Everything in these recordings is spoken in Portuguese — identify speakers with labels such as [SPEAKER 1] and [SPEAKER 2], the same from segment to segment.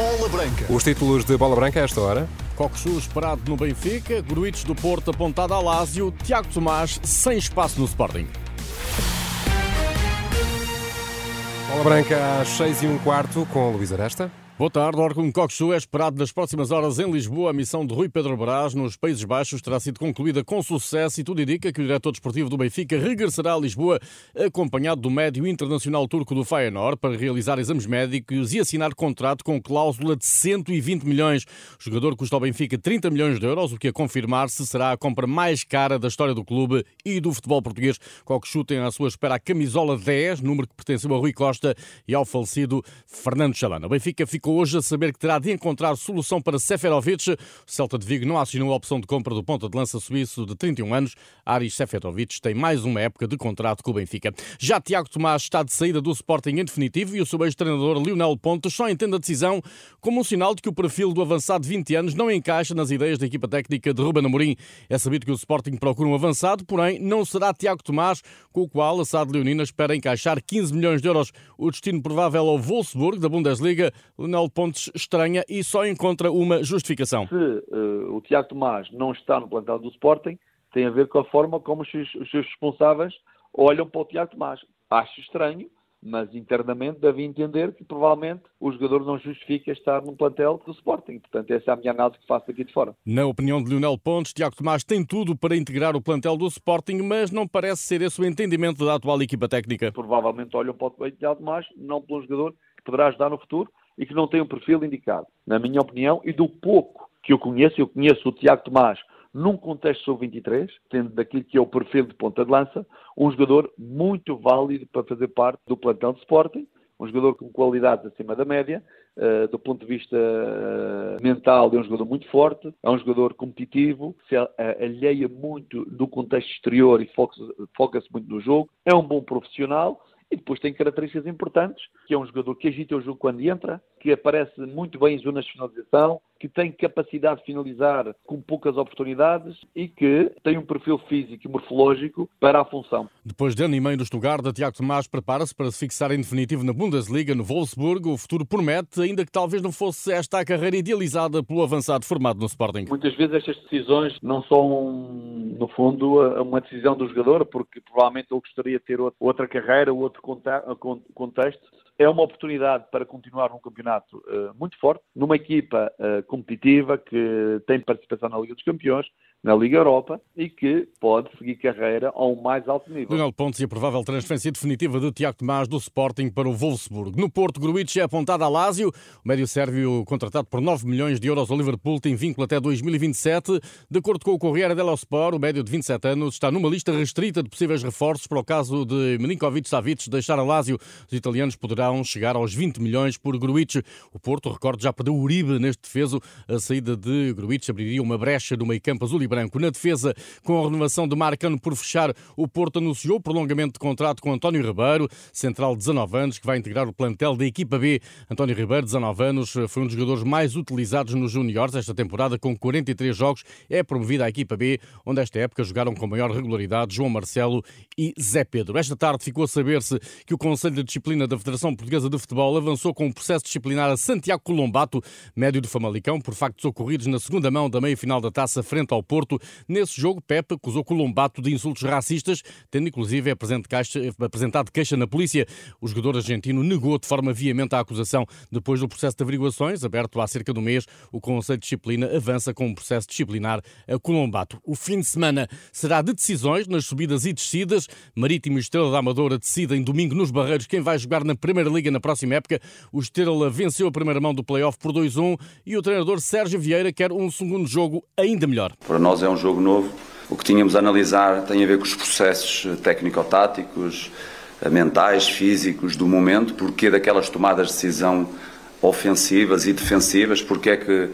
[SPEAKER 1] Bola Branca.
[SPEAKER 2] Os títulos de Bola Branca a esta hora.
[SPEAKER 3] Coxu esperado no Benfica, Gruites do Porto apontado a Lásio, Tiago Tomás sem espaço no Sporting.
[SPEAKER 2] Bola Branca às 6 e um quarto com Luís Aresta.
[SPEAKER 3] Boa tarde. Orkun Kokshu é esperado nas próximas horas em Lisboa. A missão de Rui Pedro Brás nos Países Baixos terá sido concluída com sucesso e tudo indica que o diretor desportivo do Benfica regressará a Lisboa acompanhado do médio internacional turco do Feyenoord para realizar exames médicos e assinar contrato com cláusula de 120 milhões. O jogador custa ao Benfica 30 milhões de euros, o que a confirmar-se será a compra mais cara da história do clube e do futebol português. Kokshu tem à sua espera a camisola 10, número que pertenceu a Rui Costa e ao falecido Fernando Chalana. O Benfica ficou hoje a saber que terá de encontrar solução para Seferovic. O Celta de Vigo não assinou a opção de compra do ponta de lança suíço de 31 anos. Aris Seferovic tem mais uma época de contrato com o Benfica. Já Tiago Tomás está de saída do Sporting em definitivo e o seu ex-treinador Lionel Pontes só entende a decisão como um sinal de que o perfil do avançado de 20 anos não encaixa nas ideias da equipa técnica de Ruben Amorim. É sabido que o Sporting procura um avançado, porém não será Tiago Tomás, com o qual a SAD Leonina espera encaixar 15 milhões de euros. O destino provável ao Wolfsburg da Bundesliga. Manuel Pontes estranha e só encontra uma justificação.
[SPEAKER 4] Se uh, o Tiago Tomás não está no plantel do Sporting, tem a ver com a forma como os os seus responsáveis olham para o Tiago Tomás. Acho estranho, mas internamente deve entender que provavelmente o jogador não justifica estar no plantel do Sporting. Portanto, essa é a minha análise que faço aqui de fora.
[SPEAKER 3] Na opinião de Lionel Pontes, Tiago Tomás tem tudo para integrar o plantel do Sporting, mas não parece ser esse o entendimento da atual equipa técnica.
[SPEAKER 4] Provavelmente olham para o Tiago Tomás, não pelo jogador que poderá ajudar no futuro, e que não tem um perfil indicado, na minha opinião, e do pouco que eu conheço, eu conheço o Tiago Tomás num contexto sub-23, tendo daquilo que é o perfil de ponta de lança, um jogador muito válido para fazer parte do plantão de Sporting, um jogador com qualidades acima da média, uh, do ponto de vista uh, mental é um jogador muito forte, é um jogador competitivo, se alheia muito do contexto exterior e foca-se muito no jogo, é um bom profissional, e depois tem características importantes, que é um jogador que agita o jogo quando entra, que aparece muito bem em zonas de finalização, que tem capacidade de finalizar com poucas oportunidades e que tem um perfil físico e morfológico para a função.
[SPEAKER 3] Depois de ano e meio no Stuttgart, Tiago Tomás prepara-se para se fixar em definitivo na Bundesliga, no Wolfsburg. O futuro promete, ainda que talvez não fosse esta a carreira idealizada pelo avançado formado no Sporting.
[SPEAKER 4] Muitas vezes estas decisões não são, no fundo, uma decisão do jogador, porque provavelmente ele gostaria de ter outra carreira, outro contexto é uma oportunidade para continuar num campeonato uh, muito forte, numa equipa uh, competitiva que tem participação na Liga dos Campeões, na Liga Europa e que pode seguir carreira a um mais alto nível.
[SPEAKER 3] Leonel Pontes e a provável transferência definitiva de Tiago Tomás do Sporting para o Wolfsburg. No Porto, Gruitch é apontado a Lásio. O médio sérvio, contratado por 9 milhões de euros ao Liverpool, tem vínculo até 2027. De acordo com o Corriere dello Sport, o médio de 27 anos está numa lista restrita de possíveis reforços para o caso de Milinkovic-Savic deixar a Lásio. Os italianos poderão chegar aos 20 milhões por Gruitch. O Porto, recorde, já perdeu Uribe neste defeso. A saída de Gruitch abriria uma brecha no meio campo azul e branco. Na defesa, com a renovação de Marcano por fechar, o Porto anunciou o prolongamento de contrato com António Ribeiro, central de 19 anos, que vai integrar o plantel da equipa B. António Ribeiro, 19 anos, foi um dos jogadores mais utilizados nos juniores esta temporada, com 43 jogos. É promovido à equipa B, onde esta época jogaram com maior regularidade João Marcelo e Zé Pedro. Esta tarde ficou a saber-se que o Conselho de Disciplina da Federação Portuguesa de Futebol avançou com um processo disciplinar a Santiago Colombato, médio do Famalicão, por factos ocorridos na segunda mão da meia-final da taça frente ao Porto. Nesse jogo, Pepe acusou Colombato de insultos racistas, tendo inclusive apresentado queixa na polícia. O jogador argentino negou de forma veemente a acusação. Depois do processo de averiguações, aberto há cerca de um mês, o Conselho de Disciplina avança com um processo disciplinar a Colombato. O fim de semana será de decisões nas subidas e descidas. Marítimo e Estrela da Amadora decidem domingo nos Barreiros quem vai jogar na Primeira Liga na próxima época. O Estrela venceu a primeira mão do play-off por 2-1 e o treinador Sérgio Vieira quer um segundo jogo ainda melhor.
[SPEAKER 5] Para nós é um jogo novo. O que tínhamos a analisar tem a ver com os processos técnico-táticos, mentais, físicos do momento, porque daquelas tomadas de decisão ofensivas e defensivas, porque é que,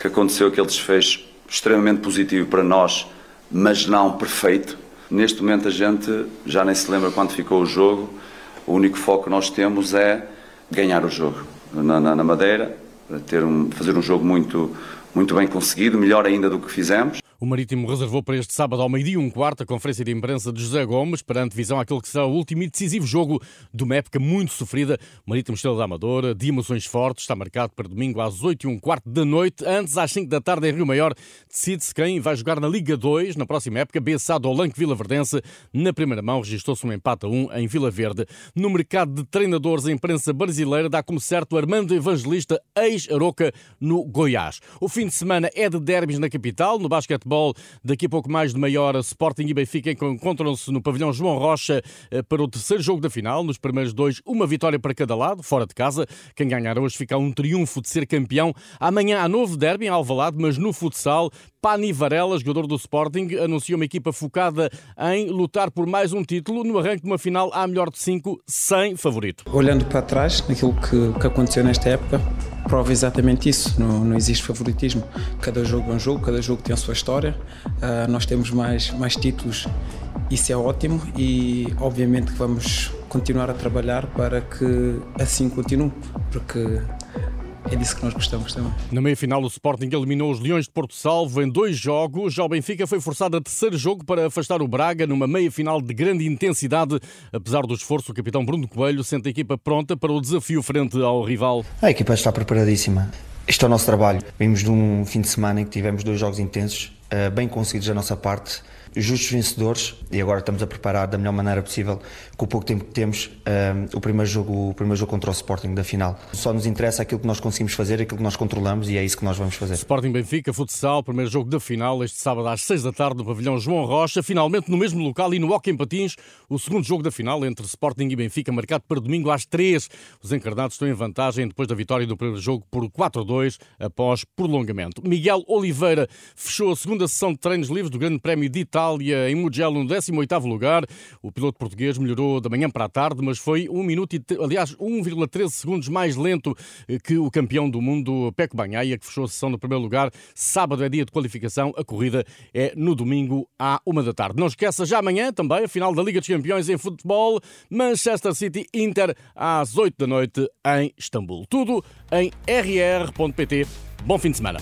[SPEAKER 5] que aconteceu aquele desfecho extremamente positivo para nós, mas não perfeito. Neste momento a gente já nem se lembra quando ficou o jogo, o único foco que nós temos é ganhar o jogo na, na, na Madeira, ter um, fazer um jogo muito, muito bem conseguido, melhor ainda do que fizemos.
[SPEAKER 3] O Marítimo reservou para este sábado ao meio-dia um quarto a conferência de imprensa de José Gomes, perante visão àquele que será o último e decisivo jogo de uma época muito sofrida. O Marítimo Estrela da Amadora, de emoções fortes, está marcado para domingo às 8 e um quarto da noite. Antes, às 5 da tarde, em Rio Maior, decide-se quem vai jogar na Liga 2 na próxima época. Bessado ao Lanque Vila Verdense. Na primeira mão, registrou-se um empate a 1 em Vila Verde. No mercado de treinadores, a imprensa brasileira dá como certo Armando Evangelista, ex-Aroca, no Goiás. O fim de semana é de derbys na capital, no basquetebol futebol. Daqui a pouco mais de meia hora, Sporting e Benfica encontram-se no pavilhão João Rocha eh, para o terceiro jogo da final. Nos primeiros dois, uma vitória para cada lado, fora de casa. Quem ganhar hoje fica um triunfo de ser campeão. Amanhã há novo derby em Alvalade, mas no futsal. Pani Varela, jogador do Sporting, anuncia uma equipa focada em lutar por mais um título no arranque de uma final à melhor de cinco, sem favorito.
[SPEAKER 1] Olhando para trás, naquilo que, que aconteceu nesta época, prova exatamente isso. Não, não, existe favoritismo. Cada jogo é um jogo, cada jogo tem a sua história. Uh, nós temos mais, mais títulos, isso é ótimo e obviamente que vamos continuar a trabalhar para que assim continue, porque é disso que nós gostamos também.
[SPEAKER 3] Na meia-final, o Sporting eliminou os Leões de Porto Salvo em dois jogos. Já o Benfica foi forçado a terceiro jogo para afastar o Braga numa meia-final de grande intensidade. Apesar do esforço, o capitão Bruno Coelho sente a equipa pronta para o desafio frente ao rival.
[SPEAKER 6] A equipa está preparadíssima. Este é o nosso trabalho. Vimos de um fim de semana em que tivemos dois jogos intensos, eh, bem conseguidos da nossa parte justos vencedores e agora estamos a preparar da melhor maneira possível, com o pouco tempo que temos, um, o, primeiro jogo, o primeiro jogo contra o Sporting da final. Só nos interessa aquilo que nós conseguimos fazer, aquilo que nós controlamos e é isso que nós vamos fazer.
[SPEAKER 3] Sporting Benfica, futsal, primeiro jogo da final, este sábado às 6 da tarde no pavilhão João Rocha, finalmente no mesmo local e no Hockey em Patins, o segundo jogo da final entre Sporting e Benfica, marcado para domingo às 3. Os encarnados estão em vantagem depois da vitória do primeiro jogo por 4-2 após prolongamento. Miguel Oliveira fechou a segunda sessão de treinos livres do Grande Prémio de Itália Itália em Mugello no 18º lugar. O piloto português melhorou da manhã para a tarde, mas foi 1 minuto e, aliás, 1,13 segundos mais lento que o campeão do mundo, Peco Banhaia, que fechou a sessão no primeiro lugar. Sábado é dia de qualificação, a corrida é no domingo à uma da tarde. Não esqueça, já amanhã também a final da Liga dos Campeões em futebol, Manchester City Inter às 8 da noite em Istambul. Tudo em rr.pt. Bom fim de semana.